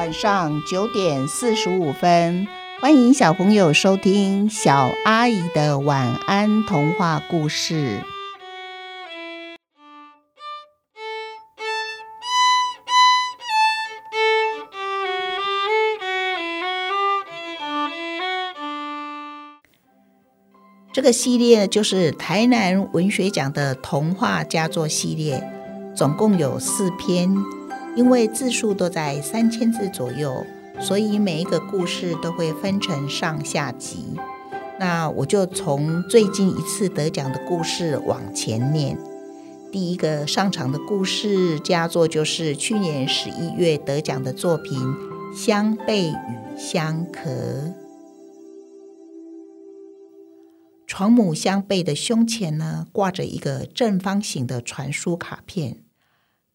晚上九点四十五分，欢迎小朋友收听小阿姨的晚安童话故事。这个系列就是台南文学奖的童话佳作系列，总共有四篇。因为字数都在三千字左右，所以每一个故事都会分成上下集。那我就从最近一次得奖的故事往前念。第一个上场的故事佳作就是去年十一月得奖的作品《香贝与香壳》。床母香贝的胸前呢，挂着一个正方形的传输卡片。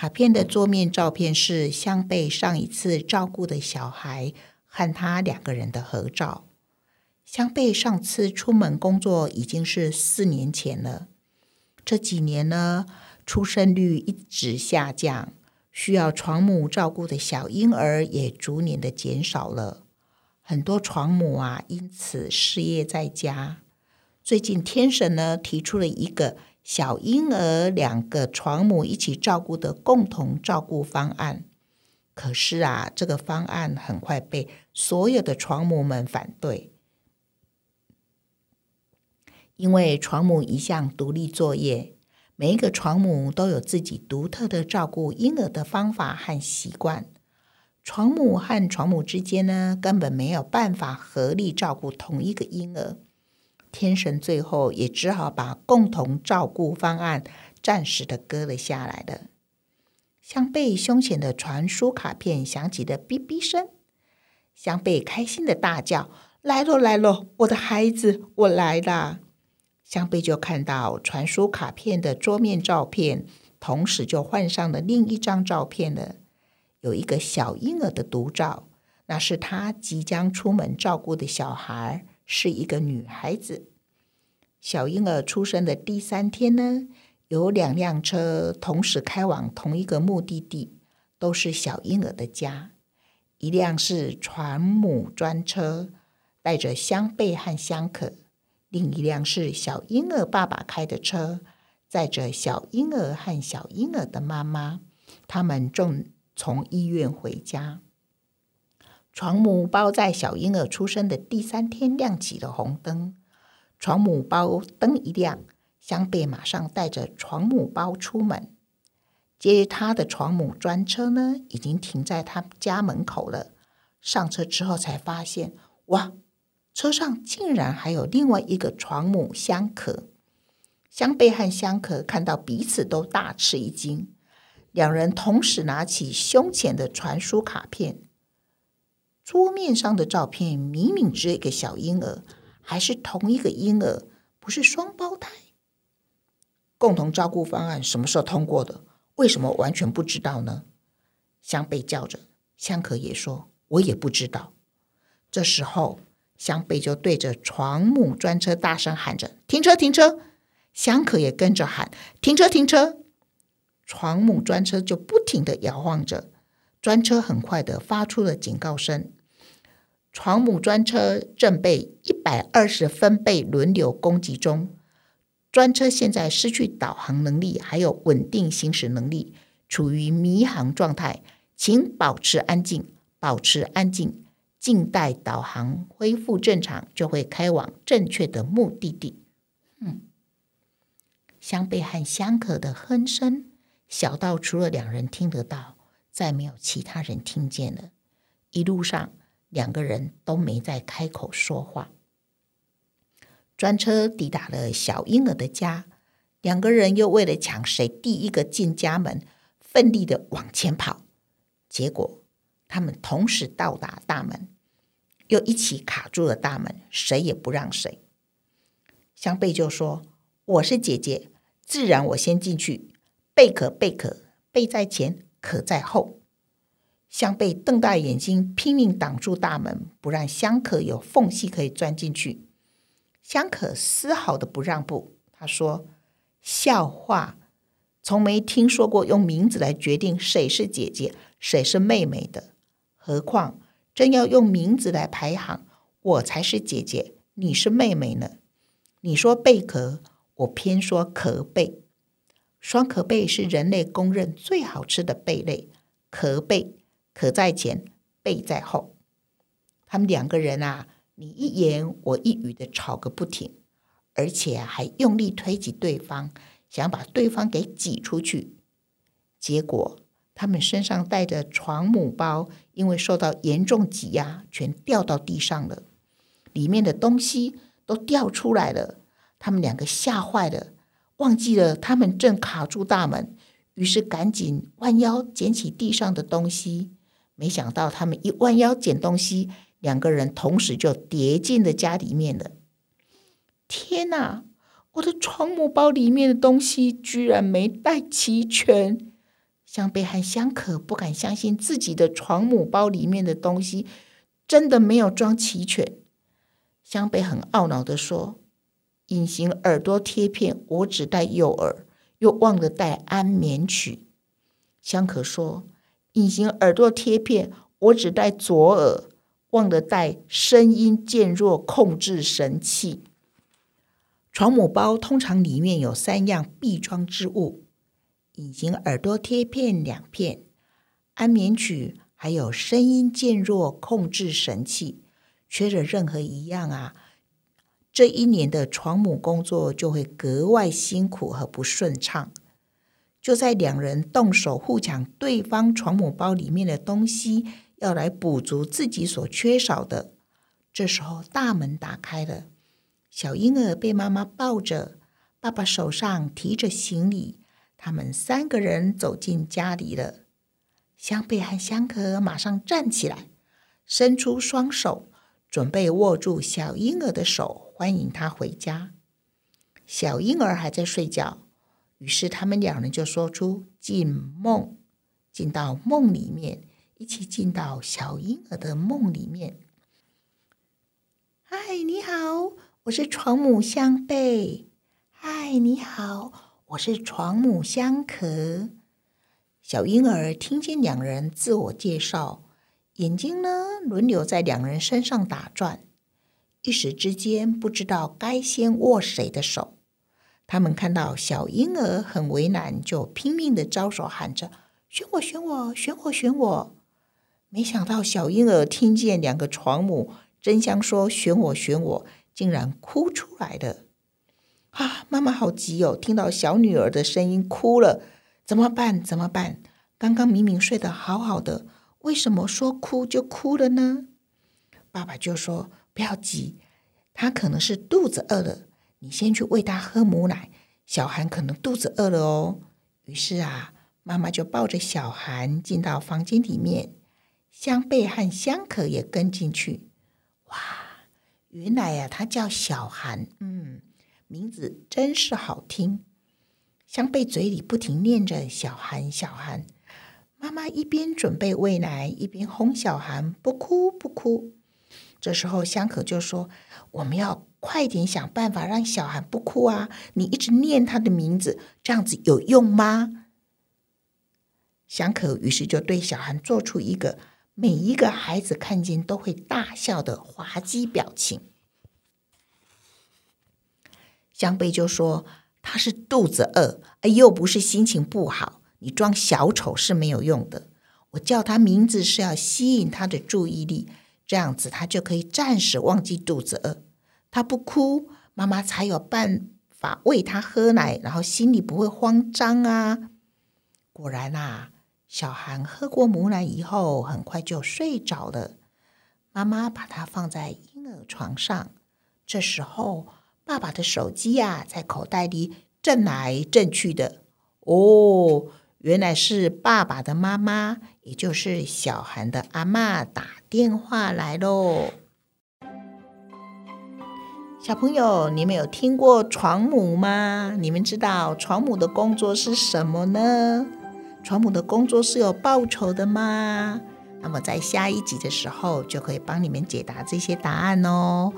卡片的桌面照片是香贝上一次照顾的小孩和他两个人的合照。香贝上次出门工作已经是四年前了。这几年呢，出生率一直下降，需要床母照顾的小婴儿也逐年的减少了。很多床母啊，因此失业在家。最近天神呢提出了一个。小婴儿两个床母一起照顾的共同照顾方案，可是啊，这个方案很快被所有的床母们反对，因为床母一向独立作业，每一个床母都有自己独特的照顾婴儿的方法和习惯，床母和床母之间呢，根本没有办法合力照顾同一个婴儿。天神最后也只好把共同照顾方案暂时的搁了下来了。香贝胸前的传输卡片响起的哔哔声，香贝开心的大叫：“来喽来喽，我的孩子，我来啦！”香贝就看到传输卡片的桌面照片，同时就换上了另一张照片了，有一个小婴儿的独照，那是他即将出门照顾的小孩。是一个女孩子。小婴儿出生的第三天呢，有两辆车同时开往同一个目的地，都是小婴儿的家。一辆是船母专车，带着香贝和香可；另一辆是小婴儿爸爸开的车，载着小婴儿和小婴儿的妈妈。他们正从医院回家。床母包在小婴儿出生的第三天亮起了红灯，床母包灯一亮，香贝马上带着床母包出门。接他的床母专车呢，已经停在他家门口了。上车之后才发现，哇，车上竟然还有另外一个床母香可。香贝和香可看到彼此都大吃一惊，两人同时拿起胸前的传输卡片。桌面上的照片明明只有一个小婴儿，还是同一个婴儿，不是双胞胎。共同照顾方案什么时候通过的？为什么完全不知道呢？香贝叫着，香可也说：“我也不知道。”这时候，香贝就对着床母专车大声喊着：“停车，停车！”香可也跟着喊：“停车，停车！”床母专车就不停的摇晃着，专车很快的发出了警告声。床母专车正被一百二十分贝轮流攻击中，专车现在失去导航能力，还有稳定行驶能力，处于迷航状态，请保持安静，保持安静，静待导航恢复正常，就会开往正确的目的地。嗯，相贝和相可的哼声小到除了两人听得到，再没有其他人听见了。一路上。两个人都没再开口说话。专车抵达了小婴儿的家，两个人又为了抢谁第一个进家门，奋力的往前跑。结果他们同时到达大门，又一起卡住了大门，谁也不让谁。香贝就说：“我是姐姐，自然我先进去。贝壳贝壳，贝在前，可在后。”香贝瞪大眼睛，拼命挡住大门，不让香可有缝隙可以钻进去。香可丝毫的不让步，他说：“笑话，从没听说过用名字来决定谁是姐姐，谁是妹妹的。何况真要用名字来排行，我才是姐姐，你是妹妹呢。你说贝壳，我偏说壳贝。双壳贝是人类公认最好吃的贝类，壳贝可在前，背在后。他们两个人啊，你一言我一语的吵个不停，而且还用力推挤对方，想把对方给挤出去。结果他们身上带的床母包，因为受到严重挤压，全掉到地上了，里面的东西都掉出来了。他们两个吓坏了，忘记了他们正卡住大门，于是赶紧弯腰捡起地上的东西。没想到他们一弯腰捡东西。两个人同时就跌进了家里面了。天哪！我的床母包里面的东西居然没带齐全。香贝和香可不敢相信自己的床母包里面的东西真的没有装齐全。香贝很懊恼的说：“隐形耳朵贴片我只带右耳，又忘了带安眠曲。”香可说：“隐形耳朵贴片我只带左耳。”忘了带声音渐弱控制神器。床母包通常里面有三样必装之物：隐形耳朵贴片两片，安眠曲，还有声音渐弱控制神器。缺了任何一样啊，这一年的床母工作就会格外辛苦和不顺畅。就在两人动手互抢对方床母包里面的东西。要来补足自己所缺少的。这时候，大门打开了，小婴儿被妈妈抱着，爸爸手上提着行李，他们三个人走进家里了。香贝和香可马上站起来，伸出双手，准备握住小婴儿的手，欢迎他回家。小婴儿还在睡觉，于是他们两人就说出“进梦”，进到梦里面。一起进到小婴儿的梦里面。嗨，你好，我是床母香贝。嗨，你好，我是床母香壳。小婴儿听见两人自我介绍，眼睛呢轮流在两人身上打转，一时之间不知道该先握谁的手。他们看到小婴儿很为难，就拼命的招手喊着：“选我，选我，选我，选我。”没想到小婴儿听见两个床母争相说“选我，选我”，竟然哭出来了。啊，妈妈好急哦！听到小女儿的声音哭了，怎么办？怎么办？刚刚明明睡得好好的，为什么说哭就哭了呢？爸爸就说：“不要急，他可能是肚子饿了，你先去喂他喝母奶。小韩可能肚子饿了哦。”于是啊，妈妈就抱着小韩进到房间里面。香贝和香可也跟进去。哇，原来呀，他叫小韩，嗯，名字真是好听。香贝嘴里不停念着“小韩，小韩”。妈妈一边准备喂奶，一边哄小韩：“不哭，不哭。”这时候，香可就说：“我们要快点想办法让小韩不哭啊！你一直念他的名字，这样子有用吗？”香可于是就对小韩做出一个。每一个孩子看见都会大笑的滑稽表情。香贝就说：“他是肚子饿，哎，又不是心情不好。你装小丑是没有用的。我叫他名字是要吸引他的注意力，这样子他就可以暂时忘记肚子饿。他不哭，妈妈才有办法喂他喝奶，然后心里不会慌张啊。果然啊。”小韩喝过母奶以后，很快就睡着了。妈妈把他放在婴儿床上。这时候，爸爸的手机呀，在口袋里震来震去的。哦，原来是爸爸的妈妈，也就是小韩的阿妈打电话来喽。小朋友，你们有听过床母吗？你们知道床母的工作是什么呢？床母的工作是有报酬的吗？那么在下一集的时候，就可以帮你们解答这些答案哦。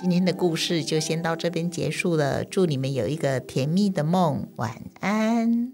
今天的故事就先到这边结束了，祝你们有一个甜蜜的梦，晚安。